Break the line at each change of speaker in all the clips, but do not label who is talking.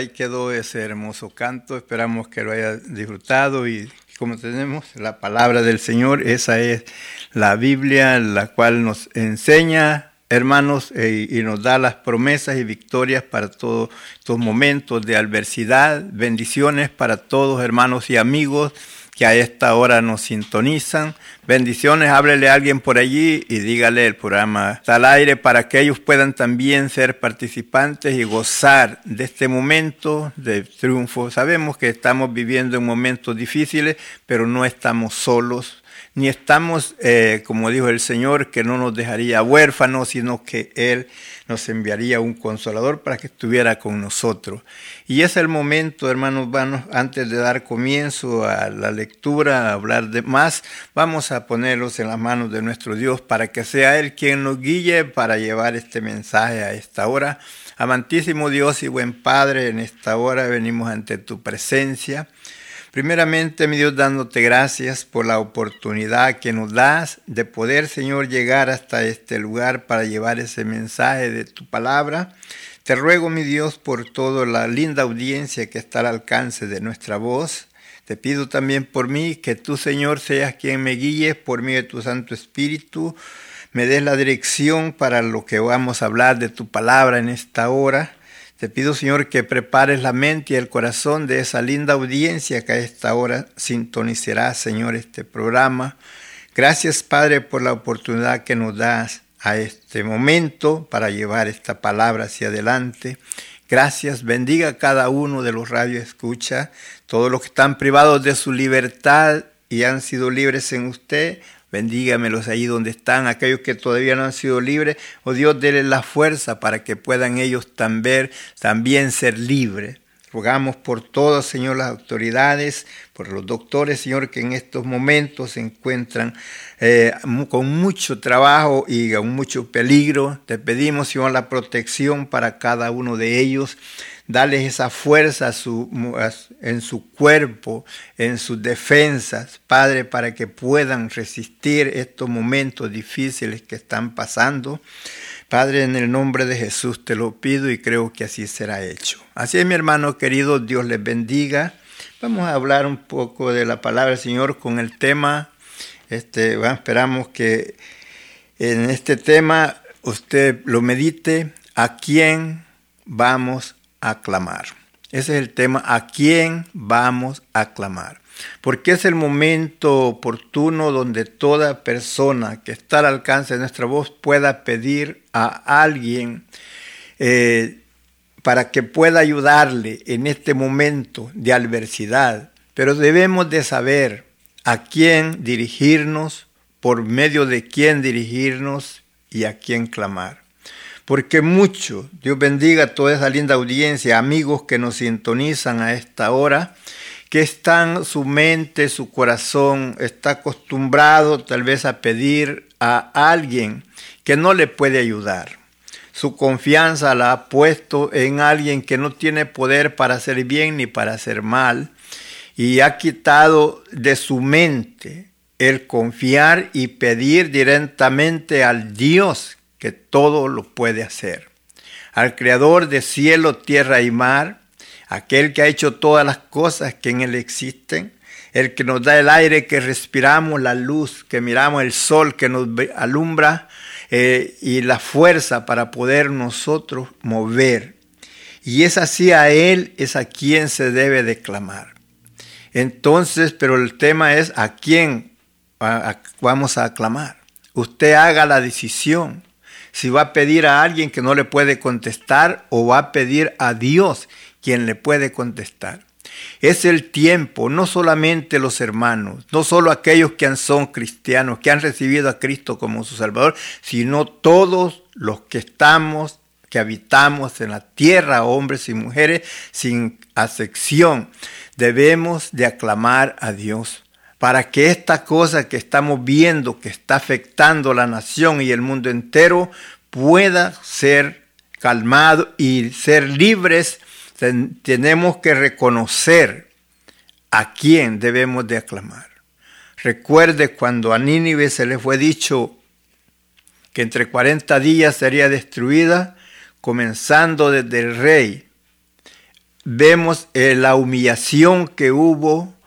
Ahí quedó ese hermoso canto, esperamos que lo haya disfrutado y como tenemos la palabra del Señor, esa es la Biblia, la cual nos enseña, hermanos, e- y nos da las promesas y victorias para todos estos momentos de adversidad, bendiciones para todos, hermanos y amigos que a esta hora nos sintonizan. Bendiciones, háblele a alguien por allí y dígale el programa está al aire para que ellos puedan también ser participantes y gozar de este momento de triunfo. Sabemos que estamos viviendo en momentos difíciles, pero no estamos solos, ni estamos, eh, como dijo el Señor, que no nos dejaría huérfanos, sino que Él nos enviaría un consolador para que estuviera con nosotros. Y es el momento, hermanos vanos, antes de dar comienzo a la lectura, a hablar de más, vamos a ponerlos en las manos de nuestro Dios para que sea Él quien nos guíe para llevar este mensaje a esta hora. Amantísimo Dios y buen Padre, en esta hora venimos ante tu presencia. Primeramente, mi Dios, dándote gracias por la oportunidad que nos das de poder, Señor, llegar hasta este lugar para llevar ese mensaje de tu palabra. Te ruego, mi Dios, por toda la linda audiencia que está al alcance de nuestra voz. Te pido también por mí que tú, Señor, seas quien me guíe por medio de tu Santo Espíritu. Me des la dirección para lo que vamos a hablar de tu palabra en esta hora. Te pido, Señor, que prepares la mente y el corazón de esa linda audiencia que a esta hora sintonizará, Señor, este programa. Gracias, Padre, por la oportunidad que nos das a este momento para llevar esta palabra hacia adelante. Gracias, bendiga a cada uno de los radios escucha, todos los que están privados de su libertad y han sido libres en usted. Bendígamelos ahí donde están, aquellos que todavía no han sido libres. Oh Dios, déles la fuerza para que puedan ellos también, también ser libres. Rogamos por todas, Señor, las autoridades, por los doctores, Señor, que en estos momentos se encuentran eh, con mucho trabajo y con mucho peligro. Te pedimos, Señor, la protección para cada uno de ellos. Dales esa fuerza en su cuerpo, en sus defensas, Padre, para que puedan resistir estos momentos difíciles que están pasando. Padre, en el nombre de Jesús te lo pido y creo que así será hecho. Así es, mi hermano querido, Dios les bendiga. Vamos a hablar un poco de la palabra del Señor con el tema, este, esperamos que en este tema usted lo medite, ¿a quién vamos Ese es el tema, ¿a quién vamos a clamar? Porque es el momento oportuno donde toda persona que está al alcance de nuestra voz pueda pedir a alguien eh, para que pueda ayudarle en este momento de adversidad. Pero debemos de saber a quién dirigirnos, por medio de quién dirigirnos y a quién clamar. Porque mucho, Dios bendiga a toda esa linda audiencia, amigos que nos sintonizan a esta hora, que están, su mente, su corazón está acostumbrado tal vez a pedir a alguien que no le puede ayudar. Su confianza la ha puesto en alguien que no tiene poder para hacer bien ni para hacer mal y ha quitado de su mente el confiar y pedir directamente al Dios que todo lo puede hacer, al Creador de cielo, tierra y mar, aquel que ha hecho todas las cosas que en Él existen, el que nos da el aire que respiramos, la luz que miramos, el sol que nos alumbra eh, y la fuerza para poder nosotros mover. Y es así a Él, es a quien se debe declamar. Entonces, pero el tema es a quién vamos a aclamar. Usted haga la decisión si va a pedir a alguien que no le puede contestar o va a pedir a Dios quien le puede contestar. Es el tiempo, no solamente los hermanos, no solo aquellos que son cristianos, que han recibido a Cristo como su Salvador, sino todos los que estamos, que habitamos en la tierra, hombres y mujeres, sin acepción, debemos de aclamar a Dios para que esta cosa que estamos viendo que está afectando la nación y el mundo entero pueda ser calmado y ser libres, tenemos que reconocer a quién debemos de aclamar. Recuerde cuando a Nínive se le fue dicho que entre 40 días sería destruida, comenzando desde el rey. Vemos eh, la humillación que hubo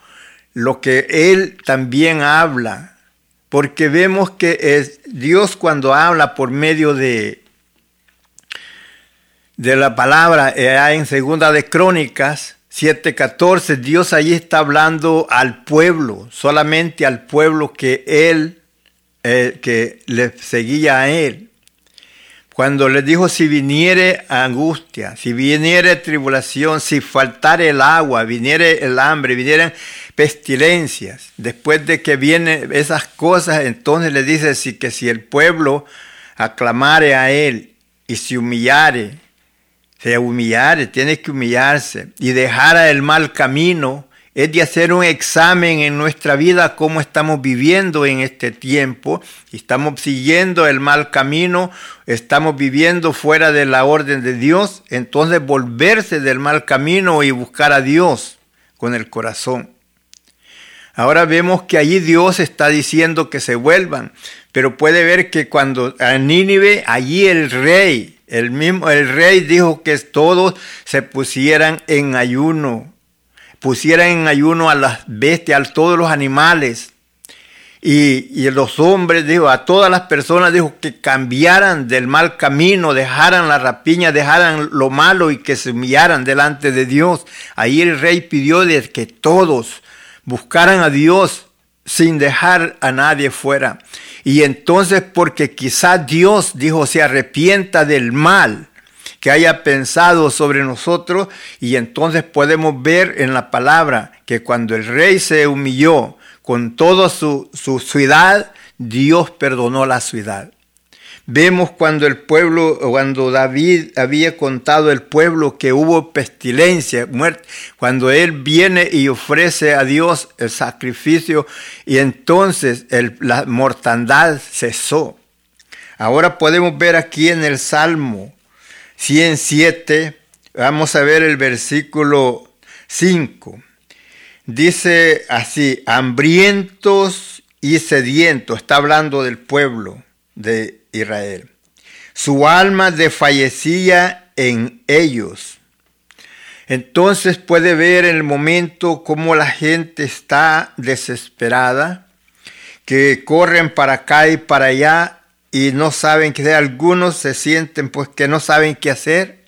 lo que Él también habla, porque vemos que es Dios cuando habla por medio de, de la palabra eh, en Segunda de Crónicas 7:14, Dios allí está hablando al pueblo, solamente al pueblo que Él, eh, que le seguía a Él. Cuando le dijo, si viniere angustia, si viniere tribulación, si faltare el agua, viniere el hambre, vinieran pestilencias, después de que vienen esas cosas, entonces le dice si, que si el pueblo aclamare a él y se humillare, se humillare, tiene que humillarse y dejara el mal camino, es de hacer un examen en nuestra vida, cómo estamos viviendo en este tiempo. Estamos siguiendo el mal camino, estamos viviendo fuera de la orden de Dios. Entonces volverse del mal camino y buscar a Dios con el corazón. Ahora vemos que allí Dios está diciendo que se vuelvan, pero puede ver que cuando a Nínive, allí el rey, el mismo, el rey dijo que todos se pusieran en ayuno pusieran en ayuno a las bestias, a todos los animales. Y, los hombres, dijo, a todas las personas, dijo, que cambiaran del mal camino, dejaran la rapiña, dejaran lo malo y que se humillaran delante de Dios. Ahí el rey pidió de que todos buscaran a Dios sin dejar a nadie fuera. Y entonces, porque quizá Dios, dijo, se arrepienta del mal que haya pensado sobre nosotros y entonces podemos ver en la palabra que cuando el rey se humilló con toda su, su ciudad, Dios perdonó la ciudad. Vemos cuando el pueblo, cuando David había contado el pueblo que hubo pestilencia, muerte, cuando él viene y ofrece a Dios el sacrificio y entonces la mortandad cesó. Ahora podemos ver aquí en el Salmo 107, vamos a ver el versículo 5. Dice así, hambrientos y sedientos, está hablando del pueblo de Israel. Su alma desfallecía en ellos. Entonces puede ver en el momento cómo la gente está desesperada, que corren para acá y para allá y no saben qué hacer. Algunos se sienten pues que no saben qué hacer.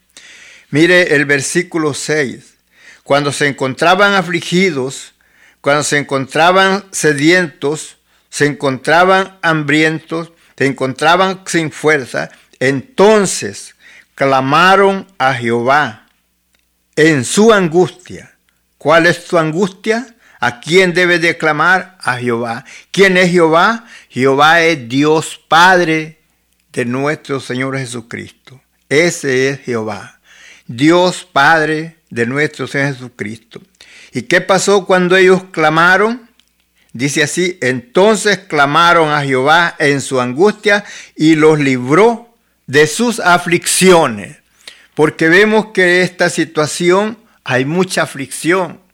Mire el versículo 6. Cuando se encontraban afligidos, cuando se encontraban sedientos, se encontraban hambrientos, se encontraban sin fuerza, entonces clamaron a Jehová en su angustia. ¿Cuál es su angustia? ¿A quién debe de clamar? A Jehová. ¿Quién es Jehová? Jehová es Dios Padre de nuestro Señor Jesucristo. Ese es Jehová. Dios Padre de nuestro Señor Jesucristo. ¿Y qué pasó cuando ellos clamaron? Dice así, entonces clamaron a Jehová en su angustia y los libró de sus aflicciones. Porque vemos que esta situación hay mucha aflicción.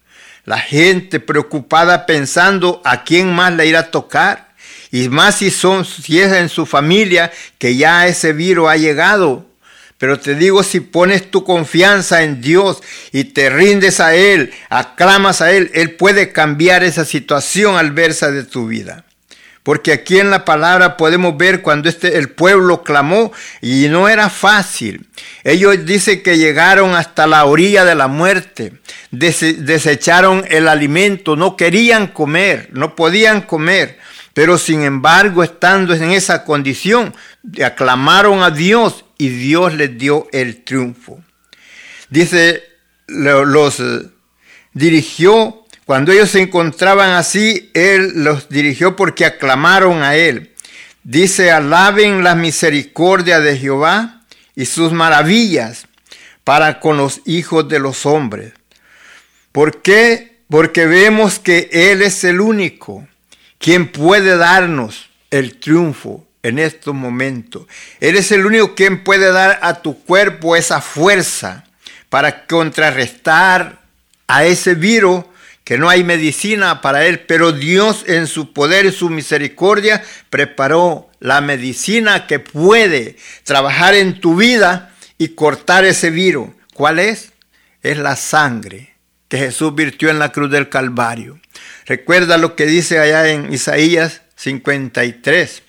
La gente preocupada pensando a quién más le irá a tocar. Y más si, son, si es en su familia que ya ese virus ha llegado. Pero te digo, si pones tu confianza en Dios y te rindes a Él, aclamas a Él, Él puede cambiar esa situación adversa de tu vida. Porque aquí en la palabra podemos ver cuando este, el pueblo clamó y no era fácil. Ellos dicen que llegaron hasta la orilla de la muerte, desecharon el alimento, no querían comer, no podían comer. Pero sin embargo, estando en esa condición, aclamaron a Dios y Dios les dio el triunfo. Dice, los eh, dirigió, cuando ellos se encontraban así, Él los dirigió porque aclamaron a Él. Dice, alaben la misericordia de Jehová y sus maravillas para con los hijos de los hombres. ¿Por qué? Porque vemos que Él es el único quien puede darnos el triunfo en estos momentos. Eres el único quien puede dar a tu cuerpo esa fuerza para contrarrestar a ese virus que no hay medicina para él, pero Dios en su poder y su misericordia preparó la medicina que puede trabajar en tu vida y cortar ese virus. ¿Cuál es? Es la sangre que Jesús virtió en la cruz del Calvario. Recuerda lo que dice allá en Isaías 53.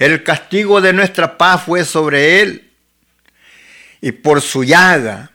El castigo de nuestra paz fue sobre él y por su llaga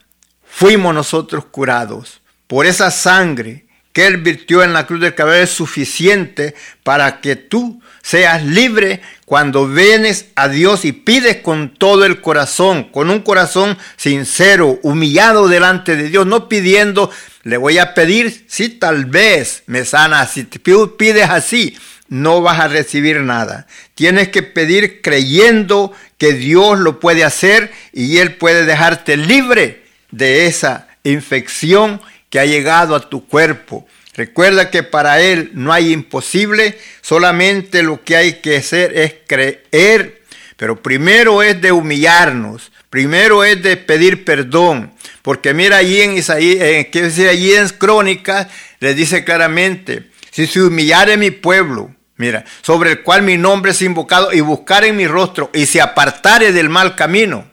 fuimos nosotros curados. Por esa sangre que él virtió en la cruz del cabello es suficiente para que tú seas libre cuando vienes a Dios y pides con todo el corazón, con un corazón sincero, humillado delante de Dios, no pidiendo, le voy a pedir si tal vez me sana, si te pides así, no vas a recibir nada. Tienes que pedir creyendo que Dios lo puede hacer y Él puede dejarte libre de esa infección que ha llegado a tu cuerpo. Recuerda que para Él no hay imposible, solamente lo que hay que hacer es creer. Pero primero es de humillarnos, primero es de pedir perdón. Porque mira allí en Isaías, eh, allí en Crónicas, le dice claramente, si se humillare mi pueblo, mira, sobre el cual mi nombre es invocado, y buscar en mi rostro, y se apartare del mal camino,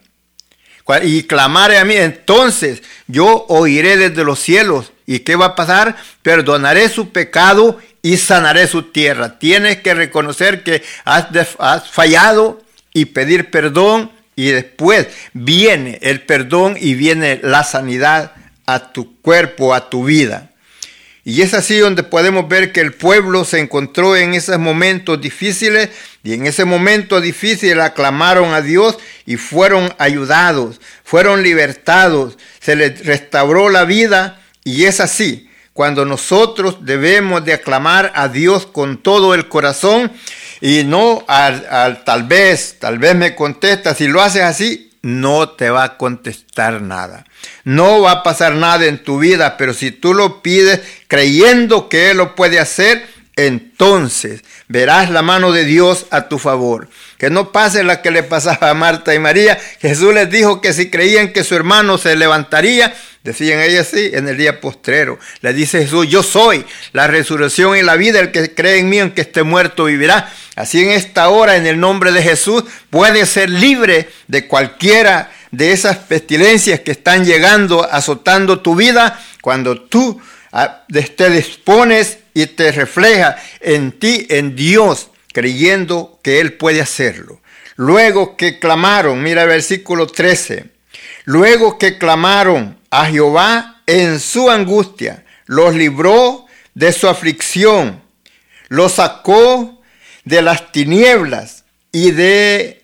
y clamare a mí, entonces yo oiré desde los cielos. ¿Y qué va a pasar? Perdonaré su pecado y sanaré su tierra. Tienes que reconocer que has, has fallado y pedir perdón y después viene el perdón y viene la sanidad a tu cuerpo, a tu vida. Y es así donde podemos ver que el pueblo se encontró en esos momentos difíciles y en ese momento difícil aclamaron a Dios y fueron ayudados, fueron libertados, se les restauró la vida y es así. Cuando nosotros debemos de aclamar a Dios con todo el corazón y no al, tal vez, tal vez me contesta, si lo haces así, no te va a contestar nada. No va a pasar nada en tu vida, pero si tú lo pides creyendo que Él lo puede hacer, entonces verás la mano de Dios a tu favor. Que no pase la que le pasaba a Marta y María. Jesús les dijo que si creían que su hermano se levantaría, decían ellas sí, en el día postrero. Le dice Jesús, yo soy la resurrección y la vida, el que cree en mí, aunque esté muerto, vivirá. Así en esta hora, en el nombre de Jesús, puedes ser libre de cualquiera de esas pestilencias que están llegando, azotando tu vida, cuando tú ah, te dispones y te refleja en ti, en Dios, creyendo que Él puede hacerlo. luego que clamaron, mira el versículo 13, luego que clamaron a Jehová en su angustia, los libró de su aflicción, los sacó de las tinieblas y de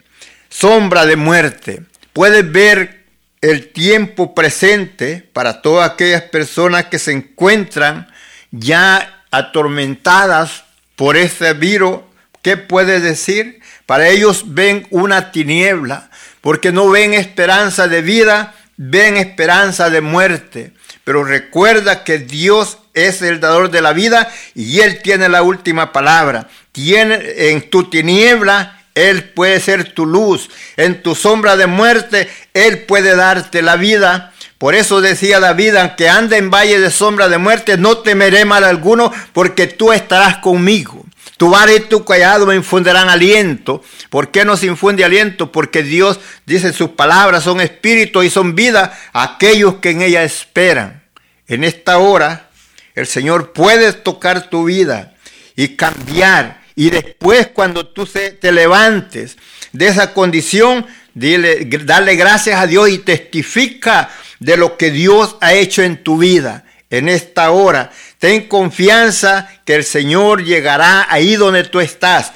sombra de muerte. Puedes ver el tiempo presente para todas aquellas personas que se encuentran ya atormentadas por ese virus. ¿Qué puede decir? Para ellos ven una tiniebla, porque no ven esperanza de vida, ven esperanza de muerte. Pero recuerda que Dios es el dador de la vida y Él tiene la última palabra. Tiene en tu tiniebla él puede ser tu luz. En tu sombra de muerte, Él puede darte la vida. Por eso decía David, aunque ande en valle de sombra de muerte, no temeré mal alguno, porque tú estarás conmigo. Tu vara y tu callado me infundirán aliento. ¿Por qué nos infunde aliento? Porque Dios dice sus palabras son espíritu y son vida a aquellos que en ella esperan. En esta hora, el Señor puede tocar tu vida y cambiar y después cuando tú te levantes de esa condición, dile, dale gracias a Dios y testifica de lo que Dios ha hecho en tu vida en esta hora. Ten confianza que el Señor llegará ahí donde tú estás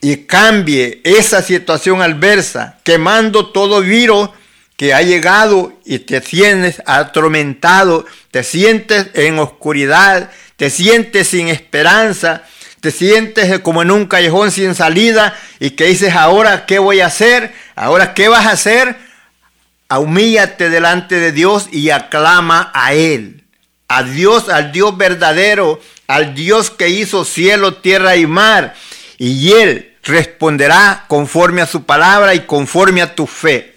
y cambie esa situación adversa, quemando todo virus que ha llegado y te sientes atormentado, te sientes en oscuridad, te sientes sin esperanza, te sientes como en un callejón sin salida y que dices, ahora, ¿qué voy a hacer? Ahora, ¿qué vas a hacer? Humíllate delante de Dios y aclama a Él. A Dios, al Dios verdadero, al Dios que hizo cielo, tierra y mar. Y Él responderá conforme a su palabra y conforme a tu fe.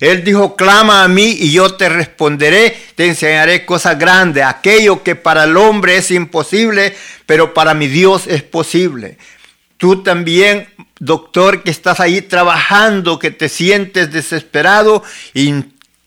Él dijo, clama a mí y yo te responderé, te enseñaré cosas grandes, aquello que para el hombre es imposible, pero para mi Dios es posible. Tú también, doctor, que estás ahí trabajando, que te sientes desesperado,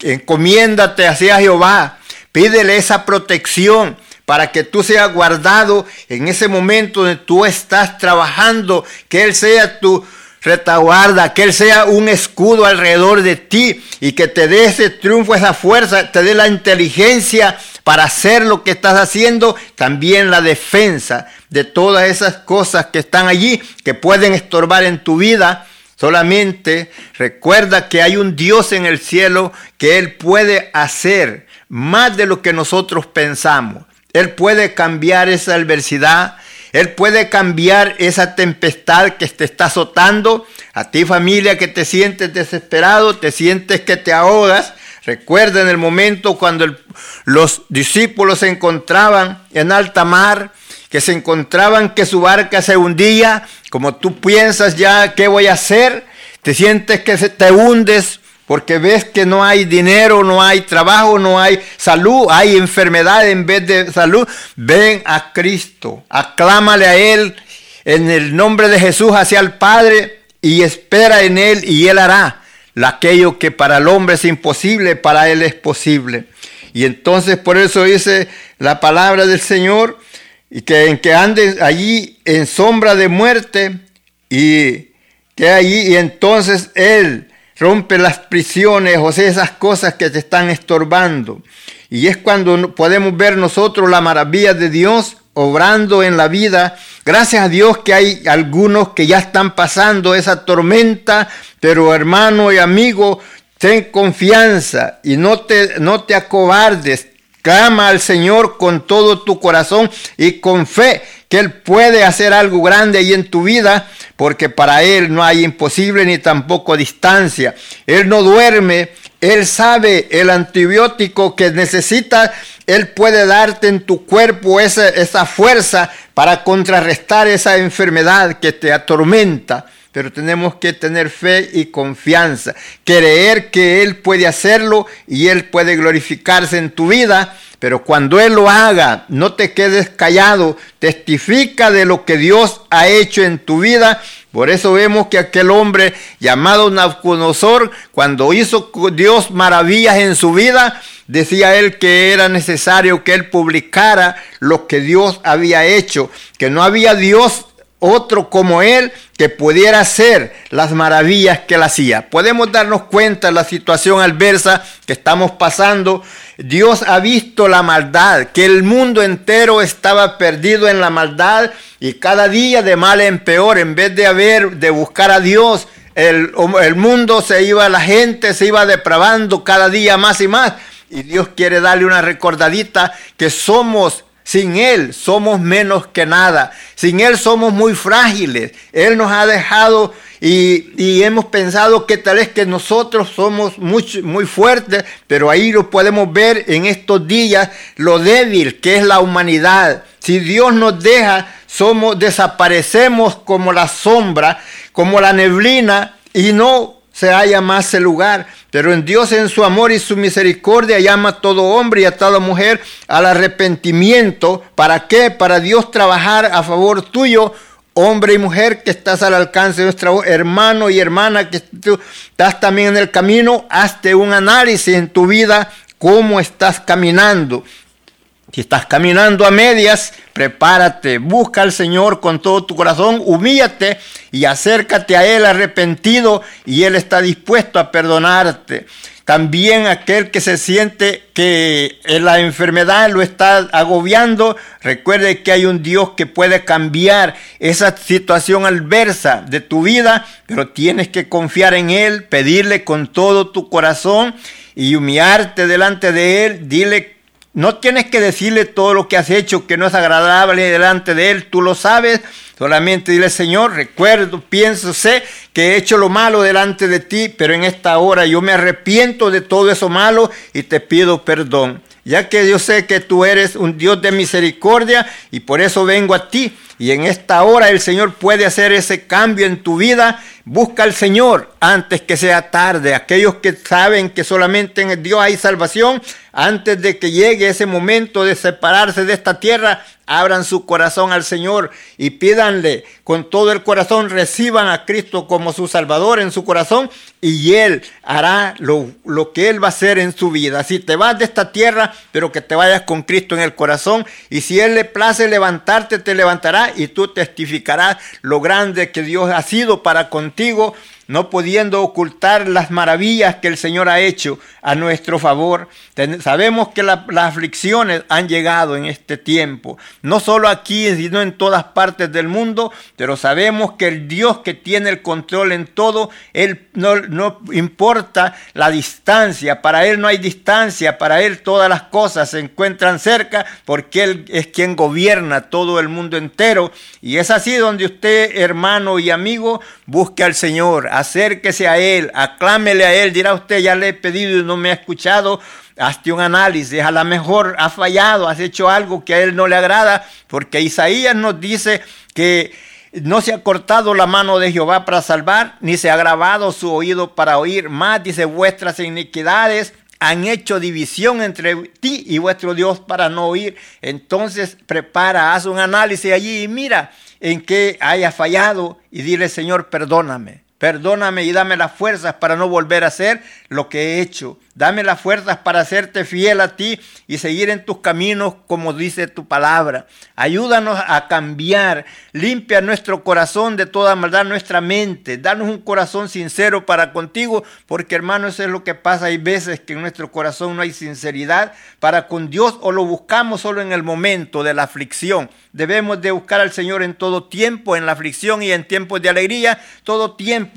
encomiéndate hacia Jehová, pídele esa protección para que tú seas guardado en ese momento donde tú estás trabajando, que Él sea tu retaguarda, que Él sea un escudo alrededor de ti y que te dé ese triunfo, esa fuerza, te dé la inteligencia para hacer lo que estás haciendo, también la defensa de todas esas cosas que están allí, que pueden estorbar en tu vida. Solamente recuerda que hay un Dios en el cielo que Él puede hacer más de lo que nosotros pensamos. Él puede cambiar esa adversidad, él puede cambiar esa tempestad que te está azotando. A ti familia que te sientes desesperado, te sientes que te ahogas. Recuerda en el momento cuando los discípulos se encontraban en alta mar, que se encontraban que su barca se hundía, como tú piensas ya, ¿qué voy a hacer? Te sientes que te hundes, porque ves que no hay dinero, no hay trabajo, no hay salud, hay enfermedad en vez de salud, ven a Cristo, aclámale a Él en el nombre de Jesús hacia el Padre y espera en Él y Él hará aquello que para el hombre es imposible, para Él es posible. Y entonces por eso dice la palabra del Señor, y que en que anden allí en sombra de muerte y que allí y entonces Él rompe las prisiones, o sea, esas cosas que te están estorbando. Y es cuando podemos ver nosotros la maravilla de Dios obrando en la vida. Gracias a Dios que hay algunos que ya están pasando esa tormenta, pero hermano y amigo, ten confianza y no te, no te acobardes. Clama al Señor con todo tu corazón y con fe que Él puede hacer algo grande ahí en tu vida, porque para Él no hay imposible ni tampoco distancia. Él no duerme, Él sabe el antibiótico que necesitas, Él puede darte en tu cuerpo esa, esa fuerza para contrarrestar esa enfermedad que te atormenta pero tenemos que tener fe y confianza, creer que Él puede hacerlo y Él puede glorificarse en tu vida pero cuando Él lo haga, no te quedes callado, testifica de lo que Dios ha hecho en tu vida. Por eso vemos que aquel hombre llamado Nabucodonosor, cuando hizo Dios maravillas en su vida, decía él que era necesario que él publicara lo que Dios había hecho, que no había Dios otro como él que pudiera hacer las maravillas que él hacía. Podemos darnos cuenta de la situación adversa que estamos pasando. Dios ha visto la maldad, que el mundo entero estaba perdido en la maldad y cada día de mal en peor, en vez de haber, de buscar a Dios, el, el mundo se iba, la gente se iba depravando cada día más y más. Y Dios quiere darle una recordadita que somos sin Él somos menos que nada. Sin Él somos muy frágiles. Él nos ha dejado y, hemos pensado que tal vez que nosotros somos muy, muy fuertes, pero ahí lo podemos ver en estos días lo débil que es la humanidad. Si Dios nos deja, somos, desaparecemos como la sombra, como la neblina y no se halla más el lugar. Pero en Dios en su amor y su misericordia llama a todo hombre y a toda mujer al arrepentimiento. ¿Para qué? Para Dios trabajar a favor tuyo, hombre y mujer que estás al alcance de nuestro hermano y hermana que tú estás también en el camino. Hazte un análisis en tu vida, cómo estás caminando. Si estás caminando a medias, prepárate, busca al Señor con todo tu corazón, humíllate y acércate a Él arrepentido y Él está dispuesto a perdonarte. También aquel que se siente que la enfermedad lo está agobiando, recuerde que hay un Dios que puede cambiar esa situación adversa de tu vida, pero tienes que confiar en Él, pedirle con todo tu corazón y humillarte delante de Él, dile no tienes que decirle todo lo que has hecho que no es agradable delante de Él, tú lo sabes. Solamente dile, Señor, recuerdo, pienso, sé que he hecho lo malo delante de ti, pero en esta hora yo me arrepiento de todo eso malo y te pido perdón. Ya que yo sé que tú eres un Dios de misericordia y por eso vengo a ti. Y en esta hora el Señor puede hacer ese cambio en tu vida. Busca al Señor antes que sea tarde. Aquellos que saben que solamente en Dios hay salvación, antes de que llegue ese momento de separarse de esta tierra, abran su corazón al Señor y pídanle con todo el corazón, reciban a Cristo como su Salvador en su corazón y Él hará lo, lo, que Él va a hacer en su vida. Si te vas de esta tierra, pero que te vayas con Cristo en el corazón y si Él le place levantarte, te levantará y tú testificarás lo grande que Dios ha sido para contigo castigo no pudiendo ocultar las maravillas que el Señor ha hecho a nuestro favor. sabemos que las aflicciones han llegado en este tiempo, no solo aquí, sino en todas partes del mundo, pero sabemos que el Dios que tiene el control en todo, Él no, no importa la distancia, para Él no hay distancia, para Él todas las cosas se encuentran cerca, porque Él es quien gobierna todo el mundo entero. Y es así donde usted, hermano y amigo, busque al Señor acérquese a Él, aclámele a Él, dirá usted, ya le he pedido y no me ha escuchado, hazte un análisis, a lo mejor ha fallado, has hecho algo que a Él no le agrada, porque Isaías nos dice que no se ha cortado la mano de Jehová para salvar, ni se ha grabado su oído para oír, más dice vuestras iniquidades han hecho división entre ti y vuestro Dios para no oír. Entonces prepara, haz un análisis allí y mira en qué haya fallado y dile, Señor, perdóname. Perdóname y dame las fuerzas para no volver a hacer lo que he hecho. Dame las fuerzas para hacerte fiel a ti y seguir en tus caminos como dice tu palabra. Ayúdanos a cambiar. Limpia nuestro corazón de toda maldad, nuestra mente. Danos un corazón sincero para contigo, porque hermano, eso es lo que pasa. Hay veces que en nuestro corazón no hay sinceridad para con Dios o lo buscamos solo en el momento de la aflicción. Debemos de buscar al Señor en todo tiempo, en la aflicción y en tiempos de alegría, todo tiempo.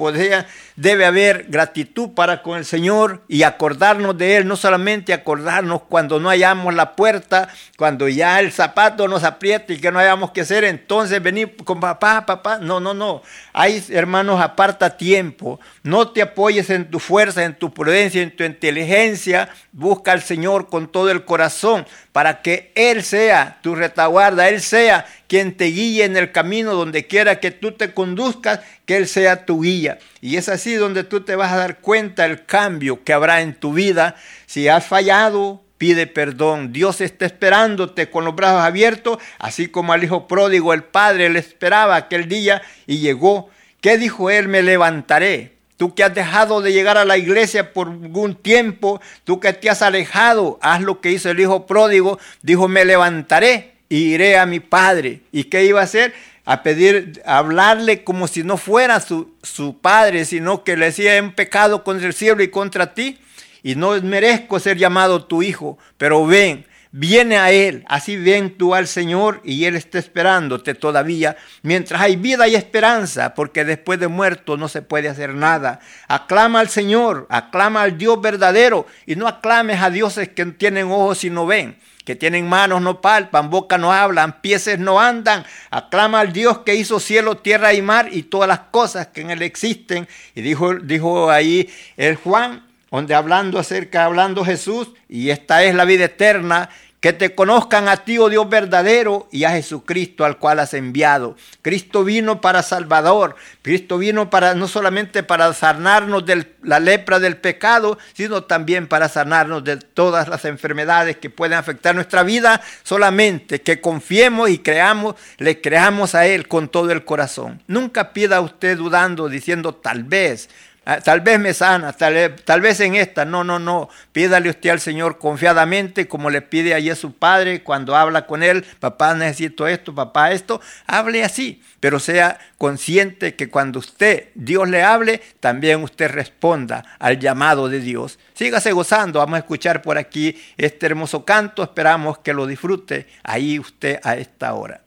Debe haber gratitud para con el Señor y acordarnos de Él, no solamente acordarnos cuando no hayamos la puerta, cuando ya el zapato nos aprieta y que no hayamos que hacer, entonces venir con papá, papá. No, no, no. Hay hermanos, aparta tiempo. No te apoyes en tu fuerza, en tu prudencia, en tu inteligencia. Busca al Señor con todo el corazón para que Él sea tu retaguarda, Él sea quien te guíe en el camino donde quiera que tú te conduzcas, que Él sea tu guía. Y es así donde tú te vas a dar cuenta el cambio que habrá en tu vida. Si has fallado, pide perdón. Dios está esperándote con los brazos abiertos, así como al hijo pródigo, el padre le esperaba aquel día y llegó. ¿Qué dijo él? Me levantaré. Tú que has dejado de llegar a la iglesia por algún tiempo, tú que te has alejado, haz lo que hizo el hijo pródigo, dijo, me levantaré iré a mi padre. ¿Y qué iba a hacer? a pedir, a hablarle como si no fuera su, su padre, sino que le decía, en pecado contra el cielo y contra ti, y no merezco ser llamado tu hijo, pero ven, viene a Él. Así ven tú al Señor y Él está esperándote todavía. Mientras hay vida y esperanza, porque después de muerto no se puede hacer nada. Aclama al Señor, aclama al Dios verdadero y no aclames a dioses que tienen ojos y no ven que tienen manos no palpan, boca no hablan, pies no andan. Aclama al Dios que hizo cielo, tierra y mar y todas las cosas que en él existen. Y dijo, dijo ahí el Juan, donde hablando acerca, hablando Jesús, y esta es la vida eterna, que te conozcan a ti, oh Dios verdadero, y a Jesucristo al cual has enviado. Cristo vino para Salvador, Cristo vino para no solamente para sanarnos de la lepra del pecado, sino también para sanarnos de todas las enfermedades que pueden afectar nuestra vida, solamente que confiemos y creamos, le creamos a Él con todo el corazón. Nunca pida usted dudando, diciendo tal vez, tal vez me sana, tal, vez en esta. No, no, no. Pídale usted al Señor confiadamente, como le pide allí a su padre cuando habla con él. Papá, necesito esto, papá, esto. Hable así, pero sea consciente que cuando usted, Dios le hable, también usted responda al llamado de Dios. Sígase gozando. Vamos a escuchar por aquí este hermoso canto. Esperamos que lo disfrute ahí usted a esta hora.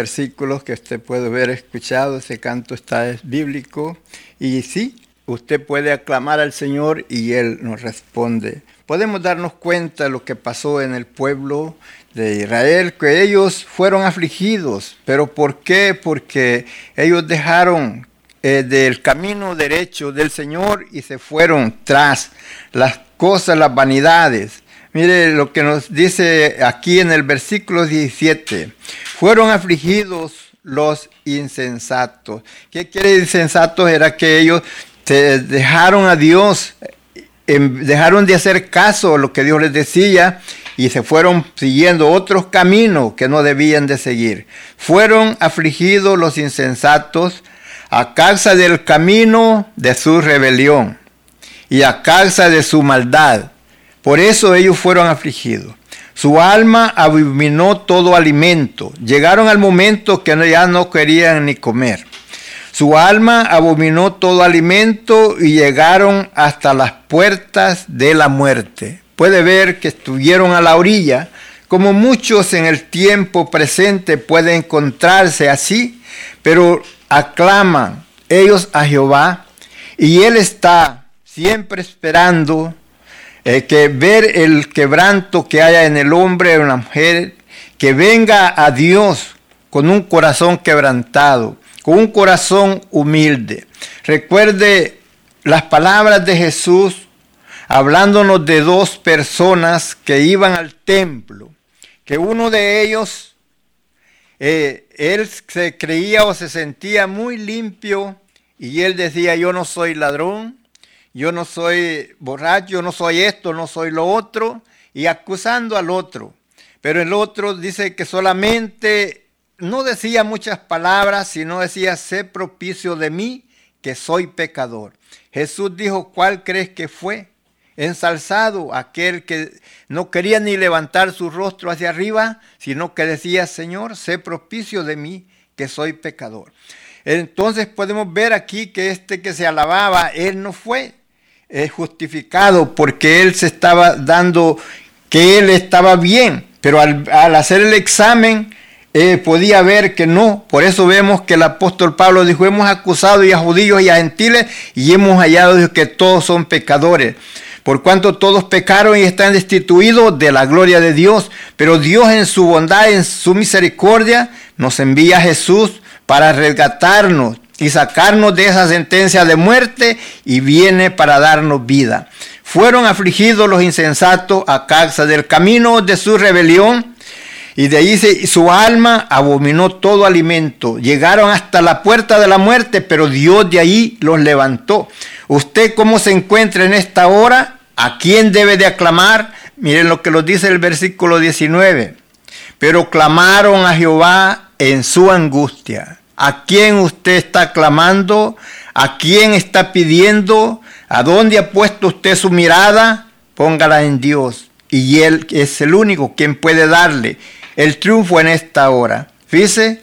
Este, un versículo que usted puede haber escuchado. Ese canto está es bíblico. Y sí, usted puede aclamar al Señor y Él nos responde. Podemos darnos cuenta de lo que pasó en el pueblo de Israel, que ellos fueron afligidos. ¿Pero por qué? Porque ellos dejaron eh, del camino derecho del Señor y se fueron tras las cosas, las vanidades. Mire lo que nos dice aquí en el versículo 17. Fueron afligidos los insensatos. ¿Qué quiere insensatos? Era que ellos se dejaron a Dios, dejaron de hacer caso a lo que Dios les decía y se fueron siguiendo otros caminos que no debían de seguir. Fueron afligidos los insensatos a causa del camino de su rebelión y a causa de su maldad. Por eso ellos fueron afligidos. Su alma abominó todo alimento. Llegaron al momento que ya no querían ni comer. Su alma abominó todo alimento y llegaron hasta las puertas de la muerte puede ver que estuvieron a la orilla, como muchos en el tiempo presente pueden encontrarse así, pero aclaman ellos a Jehová y Él está siempre esperando eh, que ver el quebranto que haya en el hombre o en la mujer, que venga a Dios con un corazón quebrantado, con un corazón humilde. Recuerde las palabras de Jesús hablándonos de dos personas que iban al templo, que uno de ellos, eh, él se creía o se sentía muy limpio y él decía, yo no soy ladrón, yo no soy borracho, no soy esto, no soy lo otro, y acusando al otro. Pero el otro dice que solamente no decía muchas palabras, sino decía, sé propicio de mí, que soy pecador. Jesús dijo, ¿cuál crees que fue? ensalzado aquel que no quería ni levantar su rostro hacia arriba, sino que decía, Señor, sé propicio de mí, que soy pecador. Entonces podemos ver aquí que este que se alababa, él no fue justificado porque él se estaba dando que él estaba bien, pero al, hacer el examen eh, podía ver que no. Por eso vemos que el apóstol Pablo dijo, hemos acusado y a judíos y a gentiles y hemos hallado que todos son pecadores por cuanto todos pecaron y están destituidos de la gloria de Dios. Pero Dios en su bondad, en su misericordia, nos envía a Jesús para resgatarnos y sacarnos de esa sentencia de muerte y viene para darnos vida. Fueron afligidos los insensatos a causa del camino de su rebelión y de ahí su alma abominó todo alimento. Llegaron hasta la puerta de la muerte, pero Dios de ahí los levantó. ¿Usted cómo se encuentra en esta hora? ¿A quién debe de aclamar? Miren lo que nos dice el versículo 19. Pero clamaron a Jehová en su angustia. ¿A quién usted está clamando? ¿A quién está pidiendo? ¿A dónde ha puesto usted su mirada? Póngala en Dios. Y Él es el único quien puede darle el triunfo en esta hora. Fíjese,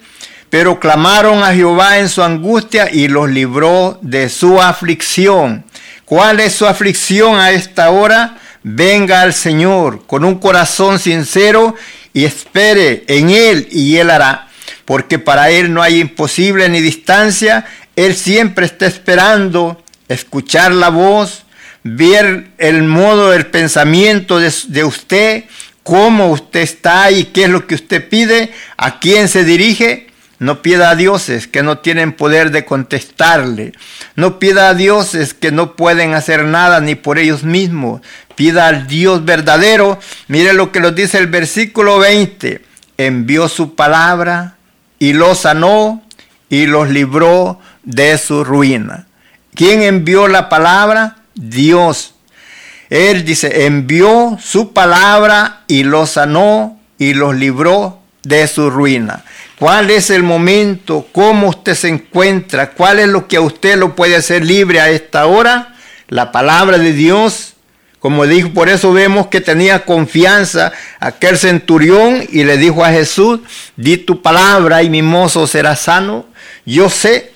pero clamaron a Jehová en su angustia y los libró de su aflicción. ¿Cuál es su aflicción a esta hora? Venga al Señor con un corazón sincero y espere en Él y Él hará. Porque para Él no hay imposible ni distancia. Él siempre está esperando escuchar la voz, ver el modo del pensamiento de, de usted, cómo usted está y qué es lo que usted pide, a quién se dirige no pida a dioses que no tienen poder de contestarle. No pida a dioses que no pueden hacer nada ni por ellos mismos. Pida al Dios verdadero. Mire lo que nos dice el versículo 20. Envió su palabra y los sanó y los libró de su ruina. ¿Quién envió la palabra? Dios. Él dice, envió su palabra y los sanó y los libró de su ruina. ¿Cuál es el momento? ¿Cómo usted se encuentra? ¿Cuál es lo que a usted lo puede hacer libre a esta hora? La palabra de Dios, Como dijo, por eso vemos que tenía confianza aquel centurión y le dijo a Jesús, di tu palabra y mi mozo será sano. Yo sé,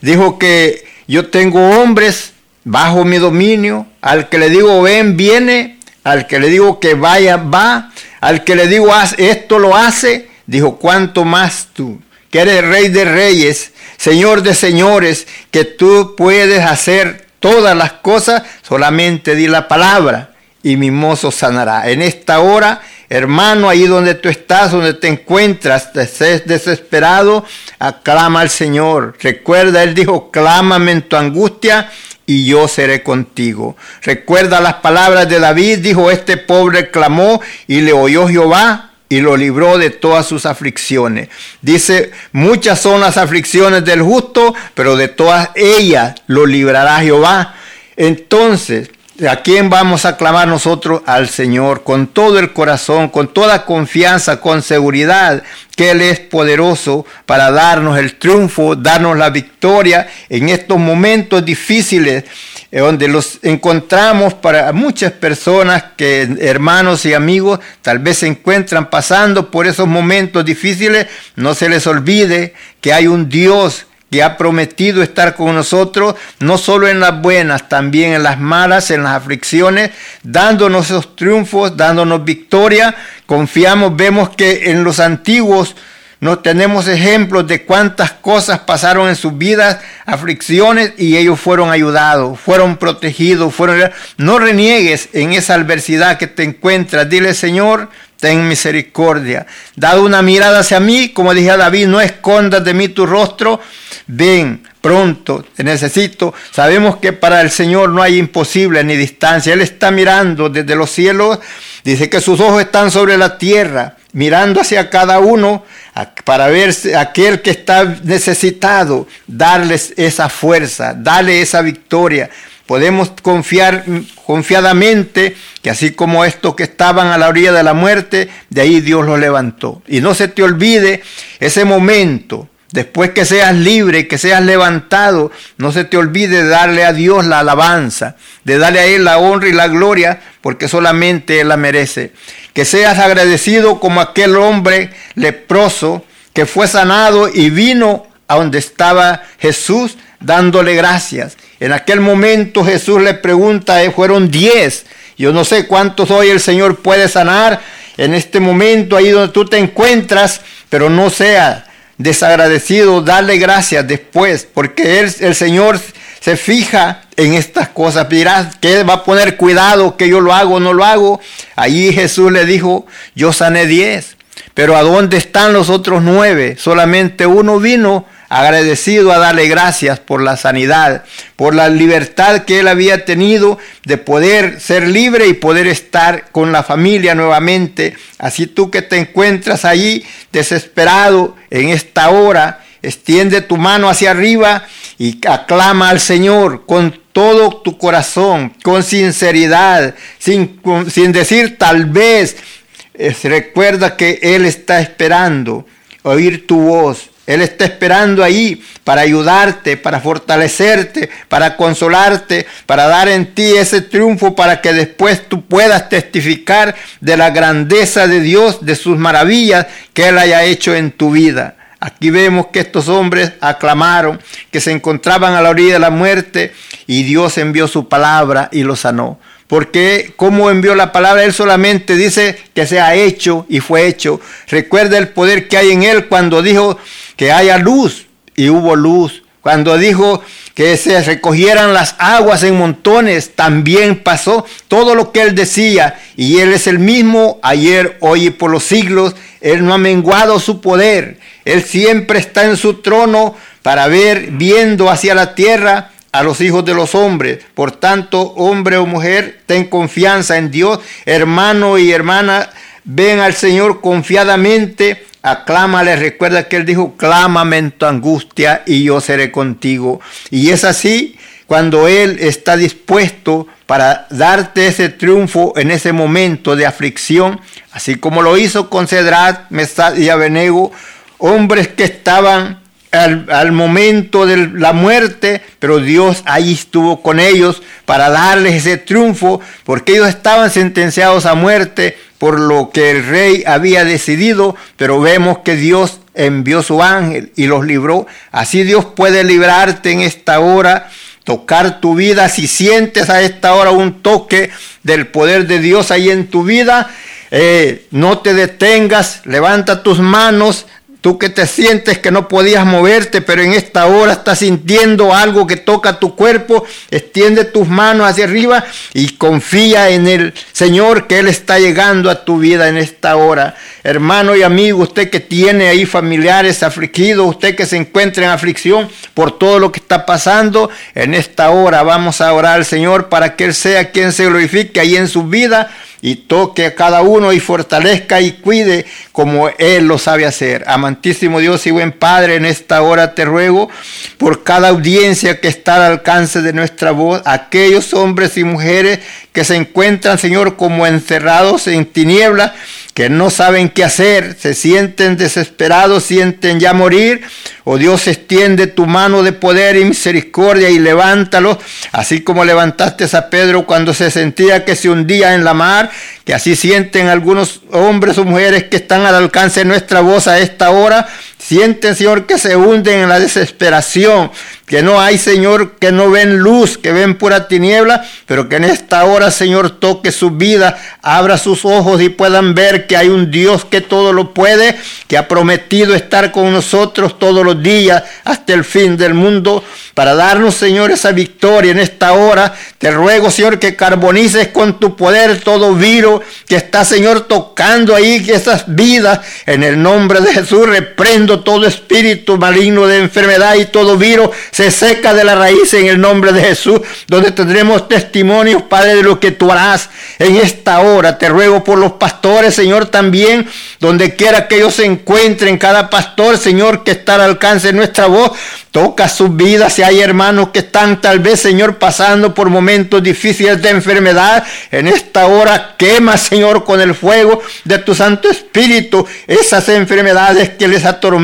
dijo que yo tengo hombres bajo mi dominio, al que le digo ven, viene, al que le digo que vaya, va, al que le digo haz esto, lo hace, dijo, ¿cuánto más tú? Que eres rey de reyes, señor de señores, que tú puedes hacer todas las cosas, solamente di la palabra y mi mozo sanará. En esta hora, hermano, ahí donde tú estás, donde te encuentras, te estés desesperado, aclama al Señor. Recuerda, Él dijo, clámame en tu angustia y yo seré contigo. Recuerda las palabras de David, dijo, este pobre clamó y le oyó Jehová y lo libró de todas sus aflicciones. Dice, muchas son las aflicciones del justo, pero de todas ellas lo librará Jehová. Entonces, ¿a quién vamos a clamar nosotros? Al Señor, con todo el corazón, con toda confianza, con seguridad, que Él es poderoso para darnos el triunfo, darnos la victoria en estos momentos difíciles eh, donde los encontramos para muchas personas que hermanos y amigos tal vez se encuentran pasando por esos momentos difíciles, no se les olvide que hay un Dios que ha prometido estar con nosotros, no solo en las buenas, también en las malas, en las aflicciones, dándonos esos triunfos, dándonos victoria. Confiamos, vemos que en los antiguos no tenemos ejemplos de cuántas cosas pasaron en sus vidas, aflicciones, y ellos fueron ayudados, fueron protegidos, fueron... No reniegues en esa adversidad que te encuentras. Dile, Señor, ten misericordia. Dado una mirada hacia mí, como dije a David, no escondas de mí tu rostro. Ven, pronto, te necesito. Sabemos que para el Señor no hay imposible ni distancia. Él está mirando desde los cielos. Dice que sus ojos están sobre la tierra mirando hacia cada uno para ver aquel que está necesitado, darles esa fuerza, darle esa victoria. Podemos confiar confiadamente que así como estos que estaban a la orilla de la muerte, de ahí Dios los levantó. Y no se te olvide ese momento Después que seas libre, que seas levantado, no se te olvide de darle a Dios la alabanza, de darle a Él la honra y la gloria, porque solamente Él la merece. Que seas agradecido como aquel hombre leproso que fue sanado y vino a donde estaba Jesús dándole gracias. En aquel momento Jesús le pregunta, eh, fueron diez. Yo no sé cuántos hoy el Señor puede sanar en este momento ahí donde tú te encuentras, pero no sea desagradecido, darle gracias después, porque él, el Señor se fija en estas cosas. Dirás que va a poner cuidado que yo lo hago o no lo hago. Allí Jesús le dijo, yo sané diez, pero ¿a dónde están los otros nueve? Solamente uno vino agradecido a darle gracias por la sanidad, por la libertad que él había tenido de poder ser libre y poder estar con la familia nuevamente. Así tú que te encuentras allí desesperado en esta hora, extiende tu mano hacia arriba y aclama al Señor con todo tu corazón, con sinceridad, sin, sin decir tal vez. recuerda que Él está esperando oír tu voz él está esperando ahí para ayudarte, para fortalecerte, para consolarte, para dar en ti ese triunfo para que después tú puedas testificar de la grandeza de Dios, de sus maravillas que Él haya hecho en tu vida. Aquí vemos que estos hombres aclamaron, que se encontraban a la orilla de la muerte y Dios envió su palabra y los sanó. Porque como envió la palabra, Él solamente dice que se ha hecho y fue hecho. Recuerda el poder que hay en Él cuando dijo que haya luz y hubo luz. Cuando dijo que se recogieran las aguas en montones, también pasó todo lo que Él decía. Y Él es el mismo ayer, hoy y por los siglos. Él no ha menguado su poder. Él siempre está en su trono para ver, viendo hacia la tierra a los hijos de los hombres. Por tanto, hombre o mujer, ten confianza en Dios. Hermano y hermana, ven al Señor confiadamente, aclámale. Recuerda que Él dijo, clámame en tu angustia y yo seré contigo. Y es así cuando Él está dispuesto para darte ese triunfo en ese momento de aflicción, así como lo hizo con Cedrat, Mesad y Abenego, hombres que estaban al, momento de la muerte, pero Dios ahí estuvo con ellos para darles ese triunfo, porque ellos estaban sentenciados a muerte por lo que el rey había decidido, pero vemos que Dios envió su ángel y los libró. Así Dios puede librarte en esta hora tocar tu vida. Si sientes a esta hora un toque del poder de Dios ahí en tu vida, eh, no te detengas, levanta tus manos, Tú que te sientes que no podías moverte, pero en esta hora estás sintiendo algo que toca tu cuerpo, extiende tus manos hacia arriba y confía en el Señor que Él está llegando a tu vida en esta hora. Hermano y amigo, usted que tiene ahí familiares afligidos, usted que se encuentra en aflicción por todo lo que está pasando, en esta hora vamos a orar al Señor para que Él sea quien se glorifique ahí en su vida y toque a cada uno y fortalezca y cuide como Él lo sabe hacer. Amantísimo Dios y buen Padre, en esta hora te ruego por cada audiencia que está al alcance de nuestra voz, aquellos hombres y mujeres que se encuentran, Señor, como encerrados en tinieblas, que no saben qué hacer, se sienten desesperados, sienten ya morir. Oh Dios, extiende tu mano de poder y misericordia y levántalos, así como levantaste a Pedro cuando se sentía que se hundía en la mar, que así sienten algunos hombres o mujeres que están al alcance de nuestra voz a esta hora, sienten, Señor, que se hunden en la desesperación, que no hay, Señor, que no ven luz, que ven pura tiniebla, pero que en esta hora, Señor, toque su vida, abra sus ojos y puedan ver que hay un Dios que todo lo puede, que ha prometido estar con nosotros todos los días hasta el fin del mundo, para darnos, Señor, esa victoria en esta hora. Te ruego, Señor, que carbonices con tu poder todo virus que está, Señor, tocando ahí esas vidas. En el nombre de Jesús, reprendo todo espíritu maligno de enfermedad y todo virus se seca de la raíz en el nombre de Jesús, donde tendremos testimonios, Padre, de lo que tú harás en esta hora. Te ruego por los pastores, Señor, también, donde quiera que ellos se encuentren, cada pastor, Señor, que está al alcance de nuestra voz, toca sus vidas. Si hay hermanos que están tal vez, Señor, pasando por momentos difíciles de enfermedad, en esta hora quema, Señor, con el fuego de tu Santo Espíritu esas enfermedades que les atormentan.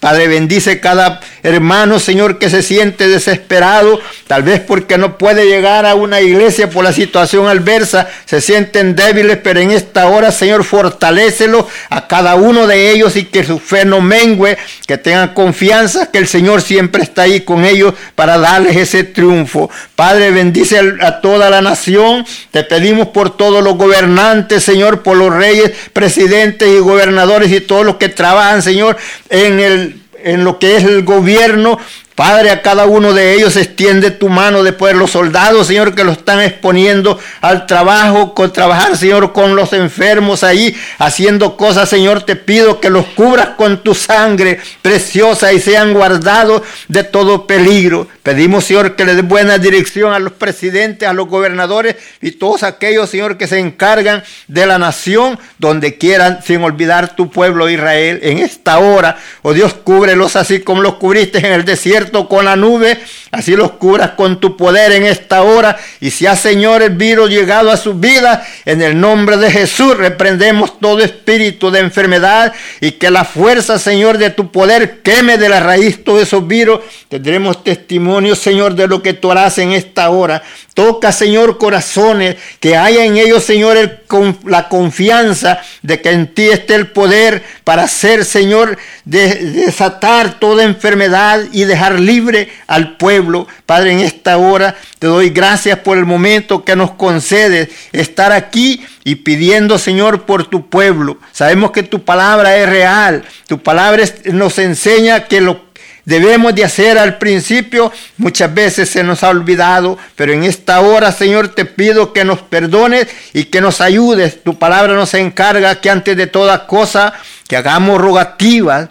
Padre, bendice cada hermano, Señor, que se siente desesperado, tal vez porque no puede llegar a una iglesia por la situación adversa, se sienten débiles, pero en esta hora, Señor, fortalecelo a cada uno de ellos y que su fe no mengue, que tengan confianza que el Señor siempre está ahí con ellos para darles ese triunfo. Padre, bendice a toda la nación, te pedimos por todos los gobernantes, Señor, por los reyes, presidentes y gobernadores y todos los que trabajan, Señor, en el en lo que es el gobierno, Padre, a cada uno de ellos extiende tu mano de poder. Los soldados, Señor, que lo están exponiendo al trabajo, con trabajar, Señor, con los enfermos ahí, haciendo cosas, Señor, te pido que los cubras con tu sangre preciosa y sean guardados de todo peligro. Pedimos, Señor, que le dé buena dirección a los presidentes, a los gobernadores y todos aquellos, Señor, que se encargan de la nación, donde quieran, sin olvidar tu pueblo Israel, en esta hora. Oh Dios, cúbrelos así como los cubriste en el desierto con la nube, así los curas con tu poder en esta hora. Y si ha, Señor, el virus llegado a su vida, en el nombre de Jesús reprendemos todo espíritu de enfermedad y que la fuerza, Señor, de tu poder queme de la raíz todos esos virus. Tendremos testimonio, Señor, de lo que tú harás en esta hora. Toca, Señor, corazones, que haya en ellos, Señor, la confianza de que en ti esté el poder para hacer, Señor, de, desatar toda enfermedad y dejar libre al pueblo. Padre, en esta hora te doy gracias por el momento que nos concedes estar aquí y pidiendo, Señor, por tu pueblo. Sabemos que tu palabra es real. Tu palabra nos enseña que lo debemos de hacer al principio, muchas veces se nos ha olvidado, pero en esta hora, Señor, te pido que nos perdones y que nos ayudes. Tu palabra nos encarga que antes de toda cosa, que hagamos rogativas,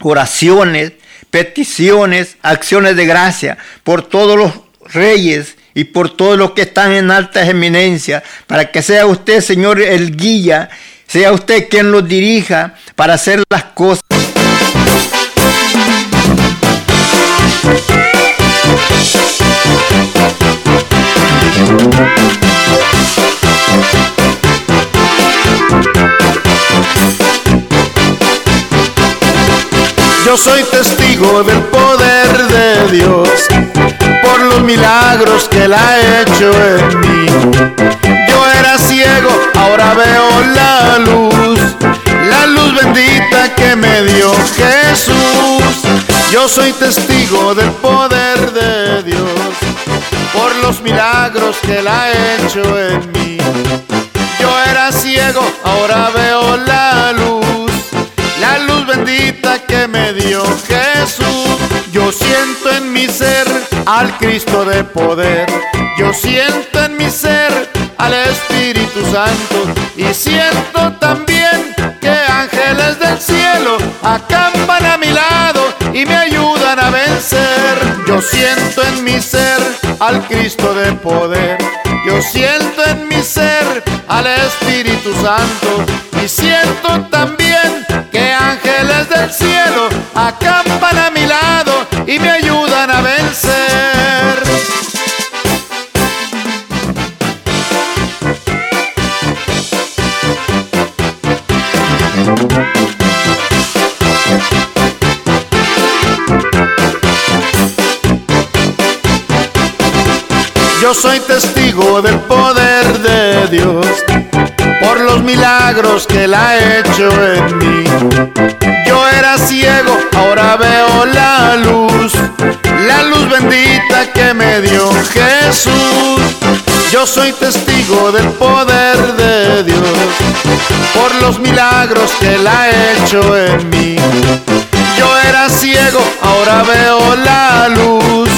oraciones, peticiones, acciones de gracia por todos los reyes y por todos los que están en alta eminencia, para que sea usted, Señor, el guía, sea usted quien los dirija para hacer las cosas.
Yo soy testigo del poder de Dios por los milagros que Él ha hecho en mí. Yo era ciego, ahora veo la luz, la luz bendita que me dio Jesús. Yo soy testigo del poder de Dios por los milagros que Él ha hecho en mí. Yo era ciego, ahora veo la luz, la luz bendita que me Jesús. Yo siento en mi ser al Cristo de poder, yo siento en mi ser al Espíritu Santo y siento también que ángeles del cielo acampan a mi lado y me ayudan a vencer. Yo siento en mi ser al Cristo de poder. Yo siento en mi ser al Espíritu Santo y siento también ángeles del cielo acampan a mi lado y me ayudan a vencer. Yo soy testigo del poder de Dios por los milagros que Él ha hecho en mí. Ciego, ahora veo la luz, la luz bendita que me dio Jesús. Yo soy testigo del poder de Dios por los milagros que Él ha hecho en mí. Yo era ciego, ahora veo la luz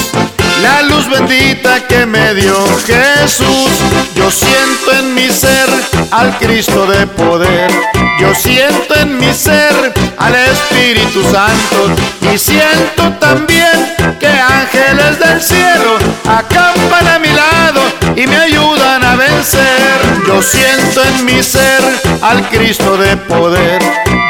la luz bendita que me dio Jesús. Yo siento en mi ser al Cristo de poder. Yo siento en mi ser al Espíritu Santo. Y siento también que ángeles del cielo acampan a mi lado y me ayudan a vencer. Yo siento en mi ser al Cristo de poder.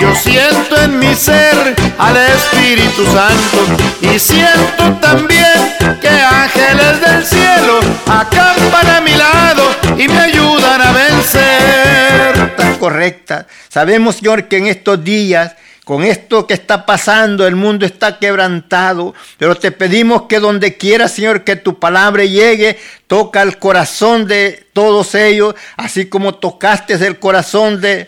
Yo siento en mi ser al Espíritu Santo y siento también que ángeles del cielo acampan a mi lado y me ayudan a vencer.
Correcta. Sabemos, Señor, que en estos días con esto que está pasando, el mundo está quebrantado, pero te pedimos que donde quiera, Señor, que tu palabra llegue, toca el corazón de todos ellos, así como tocaste el corazón de,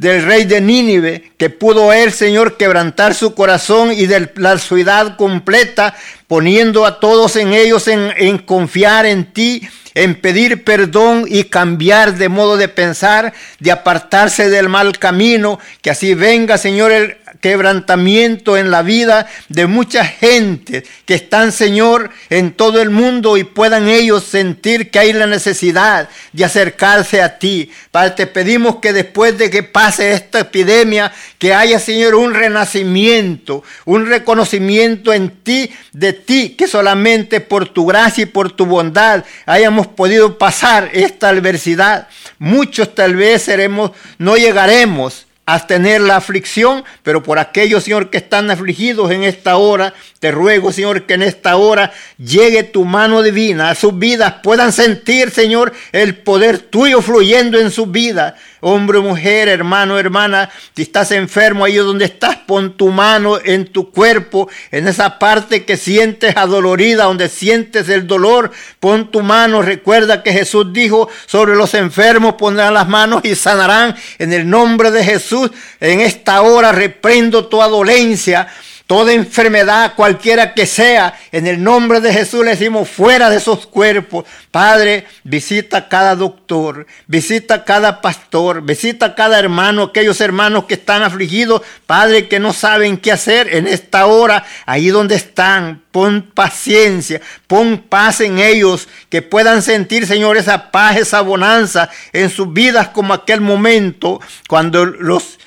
del rey de Nínive, que pudo él, Señor, quebrantar su corazón y de la ciudad completa, poniendo a todos en ellos en, en confiar en ti en pedir perdón y cambiar de modo de pensar, de apartarse del mal camino, que así venga, Señor, el quebrantamiento en la vida de mucha gente que están, Señor, en todo el mundo y puedan ellos sentir que hay la necesidad de acercarse a ti. Padre, te pedimos que después de que pase esta epidemia, que haya, Señor, un renacimiento, un reconocimiento en ti, de ti, que solamente por tu gracia y por tu bondad hayamos podido pasar esta adversidad. Muchos tal vez seremos, no llegaremos a tener la aflicción, pero por aquellos, Señor, que están afligidos en esta hora, te ruego, Señor, que en esta hora llegue tu mano divina a sus vidas, puedan sentir, Señor, el poder tuyo fluyendo en sus vidas. Hombre, mujer, hermano, hermana, si estás enfermo ahí donde estás, pon tu mano en tu cuerpo, en esa parte que sientes adolorida, donde sientes el dolor, pon tu mano. Recuerda que Jesús dijo, sobre los enfermos pondrán las manos y sanarán en el nombre de Jesús. En esta hora reprendo toda dolencia Toda enfermedad, cualquiera que sea, en el nombre de Jesús le decimos fuera de esos cuerpos. Padre, visita cada doctor, visita cada pastor, visita cada hermano, aquellos hermanos que están afligidos, Padre, que no saben qué hacer en esta hora, ahí donde están. Pon paciencia, pon paz en ellos, que puedan sentir, Señor, esa paz, esa bonanza en sus vidas como aquel momento cuando los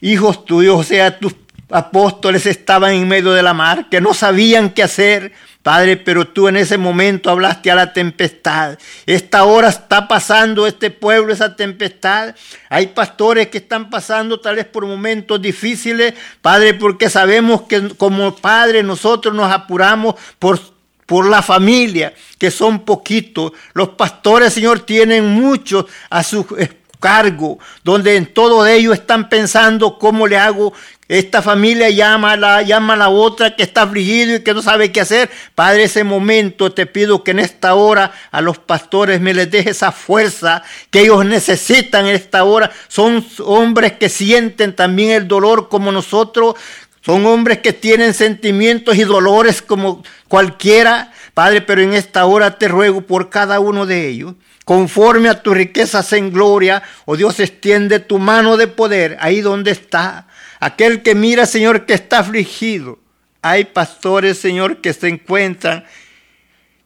hijos tuyos, o sea, tus apóstoles estaban en medio de la mar, que no sabían qué hacer. Padre, pero tú en ese momento hablaste a la tempestad. Esta hora está pasando este pueblo esa tempestad. Hay pastores que están pasando tal vez por momentos difíciles, Padre, porque sabemos que como Padre nosotros nos apuramos por por la familia, que son poquitos. Los pastores, Señor, tienen muchos a su cargo, donde en todo ello están pensando cómo le hago Esta familia llama a, la, llama la otra que está afligido y que no sabe qué hacer. Padre, ese momento te pido que en esta hora a los pastores me les deje esa fuerza que ellos necesitan en esta hora. Son hombres que sienten también el dolor como nosotros. Son hombres que tienen sentimientos y dolores como cualquiera. Padre, pero en esta hora te ruego por cada uno de ellos conforme a tus riquezas en gloria, oh Dios, extiende tu mano de poder ahí donde está. Aquel que mira, Señor, que está afligido. Hay pastores, Señor, que se encuentran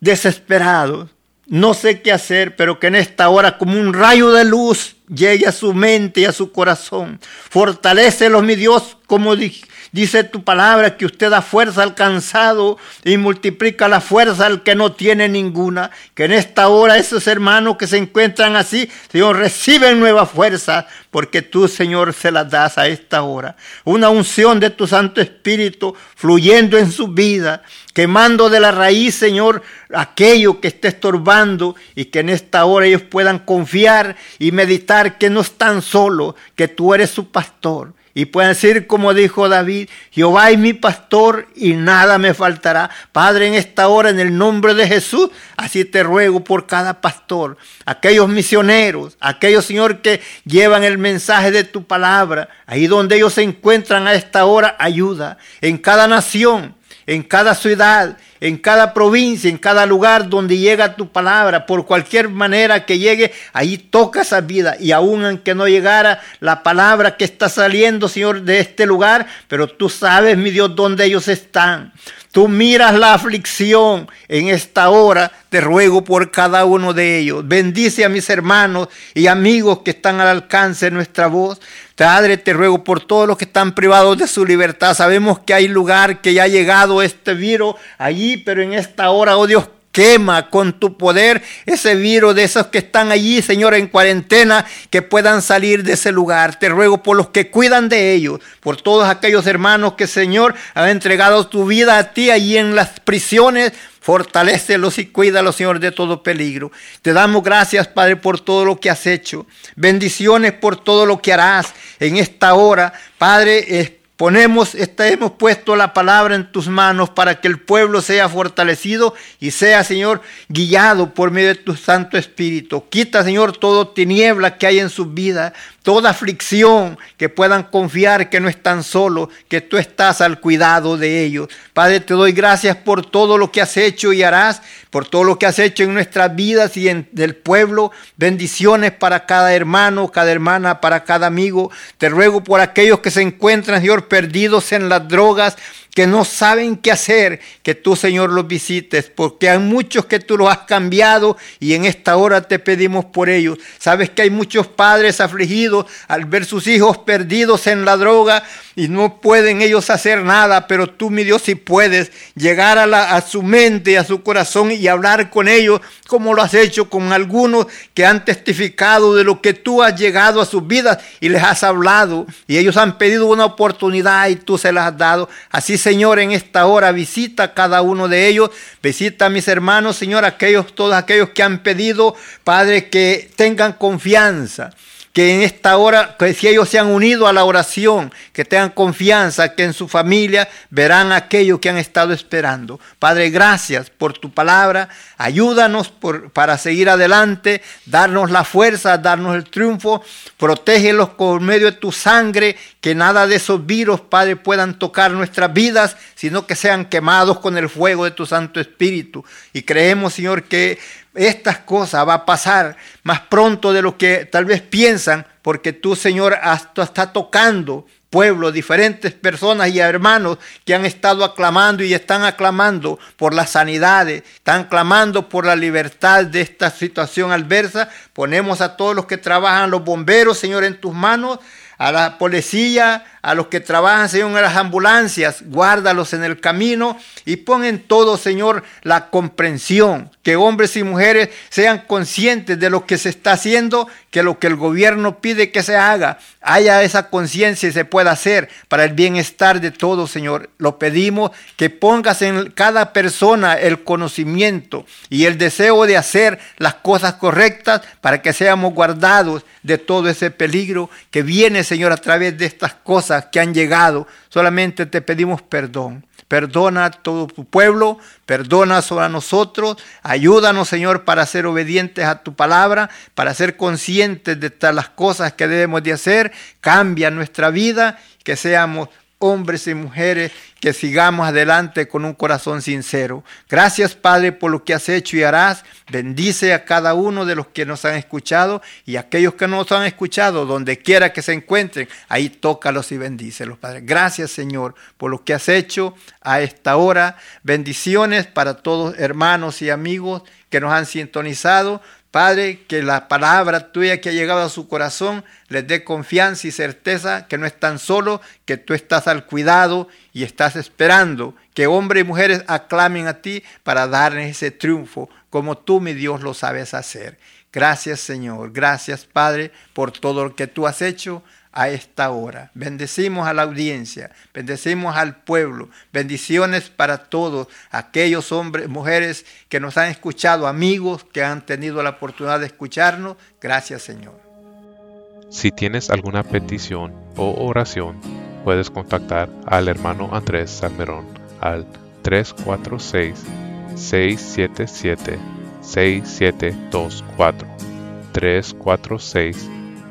desesperados. No sé qué hacer, pero que en esta hora como un rayo de luz llegue a su mente y a su corazón. Fortalécelos, mi Dios, como dije Dice tu palabra que usted da fuerza al cansado y multiplica la fuerza al que no tiene ninguna. Que en esta hora esos hermanos que se encuentran así, Señor, reciben nueva fuerza porque tú, Señor, se las das a esta hora. Una unción de tu Santo Espíritu fluyendo en su vida, quemando de la raíz, Señor, aquello que esté estorbando y que en esta hora ellos puedan confiar y meditar que no están solos, que tú eres su pastor y pueden decir como dijo David, Jehová es mi pastor y nada me faltará. Padre, en esta hora, en el nombre de Jesús, así te ruego por cada pastor, aquellos misioneros, aquellos, Señor, que llevan el mensaje de tu palabra, ahí donde ellos se encuentran a esta hora, ayuda. En cada nación, en cada ciudad, en cada provincia, en cada lugar donde llega tu palabra, por cualquier manera que llegue, ahí toca esa vida. Y aun aunque no llegara la palabra que está saliendo, Señor, de este lugar, pero tú sabes, mi Dios, dónde ellos están. Tú miras la aflicción en esta hora, te ruego por cada uno de ellos. Bendice a mis hermanos y amigos que están al alcance de nuestra voz. Padre, te ruego por todos los que están privados de su libertad. Sabemos que hay lugar que ya ha llegado este virus allí, pero en esta hora, oh Dios, quema con tu poder ese virus de esos que están allí, Señor, en cuarentena, que puedan salir de ese lugar. Te ruego por los que cuidan de ellos, por todos aquellos hermanos que, Señor, han entregado tu vida a ti allí en las prisiones. Fortalécelos y cuídalos, Señor, de todo peligro. Te damos gracias, Padre, por todo lo que has hecho. Bendiciones por todo lo que harás en esta hora. Padre, Ponemos, hemos puesto la palabra en tus manos para que el pueblo sea fortalecido y sea, Señor, guiado por medio de tu Santo Espíritu. Quita, Señor, todo tiniebla que hay en su vida, toda aflicción, que puedan confiar que no están solos, que tú estás al cuidado de ellos. Padre, te doy gracias por todo lo que has hecho y harás, por todo lo que has hecho en nuestras vidas y en el pueblo. Bendiciones para cada hermano, cada hermana, para cada amigo. Te ruego por aquellos que se encuentran, Señor, perdidos en las drogas, que no saben qué hacer, que tú, Señor, los visites, porque hay muchos que tú los has cambiado y en esta hora te pedimos por ellos. Sabes que hay muchos padres afligidos al ver sus hijos perdidos en la droga y no pueden ellos hacer nada, pero tú, mi Dios, si puedes llegar a, la, a su mente, a su corazón y hablar con ellos, como lo has hecho con algunos que han testificado de lo que tú has llegado a sus vidas y les has hablado y ellos han pedido una oportunidad y tú se las has dado. Así Señor, en esta hora visita a cada uno de ellos, visita a mis hermanos, Señor, aquellos, todos aquellos que han pedido, Padre, que tengan confianza que en esta hora, que si ellos se han unido a la oración, que tengan confianza, que en su familia verán aquello que han estado esperando. Padre, gracias por tu palabra. Ayúdanos por, para seguir adelante, darnos la fuerza, darnos el triunfo. Protégelos por medio de tu sangre, que nada de esos virus, Padre, puedan tocar nuestras vidas, sino que sean quemados con el fuego de tu Santo Espíritu. Y creemos, Señor, que estas cosas va a pasar más pronto de lo que tal vez piensan, porque tú, Señor, hasta está tocando pueblos, diferentes personas y hermanos que han estado aclamando y están aclamando por las sanidades, están clamando por la libertad de esta situación adversa. Ponemos a todos los que trabajan, los bomberos, Señor, en tus manos a la policía, a los que trabajan, Señor, en las ambulancias, guárdalos en el camino y pon en todo, Señor, la comprensión, que hombres y mujeres sean conscientes de lo que se está haciendo, que lo que el gobierno pide que se haga, haya esa conciencia y se pueda hacer para el bienestar de todos, Señor. Lo pedimos que pongas en cada persona el conocimiento y el deseo de hacer las cosas correctas para que seamos guardados de todo ese peligro que viene, Señor, a través de estas cosas que han llegado. Solamente te pedimos perdón. Perdona a todo tu pueblo, perdona sobre nosotros, ayúdanos Señor para ser obedientes a tu palabra, para ser conscientes de todas las cosas que debemos de hacer, cambia nuestra vida, que seamos hombres y mujeres que sigamos adelante con un corazón sincero. Gracias Padre por lo que has hecho y harás. Bendice a cada uno de los que nos han escuchado y aquellos que no nos han escuchado, donde quiera que se encuentren, ahí tócalos y bendícelos, Padre. Gracias Señor por lo que has hecho a esta hora. Bendiciones para todos hermanos y amigos que nos han sintonizado. Padre, que la palabra tuya que ha llegado a su corazón les dé confianza y certeza que no están solos, que tú estás al cuidado y estás esperando que hombres y mujeres aclamen a ti para darles ese triunfo, como tú, mi Dios, lo sabes hacer. Gracias, Señor. Gracias, Padre, por todo lo que tú has hecho a esta hora. Bendecimos a la audiencia, bendecimos al pueblo, bendiciones para todos aquellos hombres, mujeres que nos han escuchado, amigos que han tenido la oportunidad de escucharnos. Gracias Señor.
Si tienes alguna petición o oración, puedes contactar al hermano Andrés Salmerón al 346 677 6724 346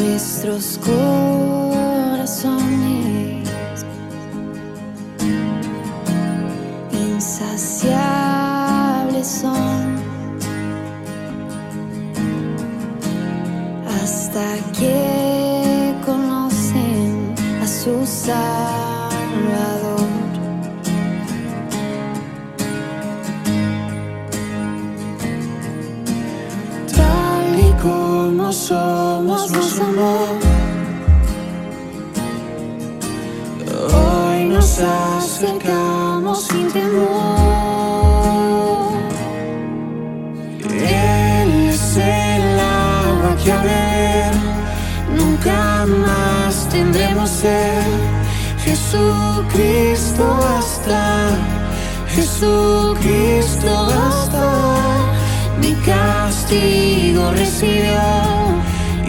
nuestros corazones. Insaciables son. Hasta que conocen a su Salvador. Tal y como Hoy nos acercamos sin temor. Él es el agua que a ver nunca más tendremos ser. Jesucristo basta, Jesucristo basta. Mi castigo recibió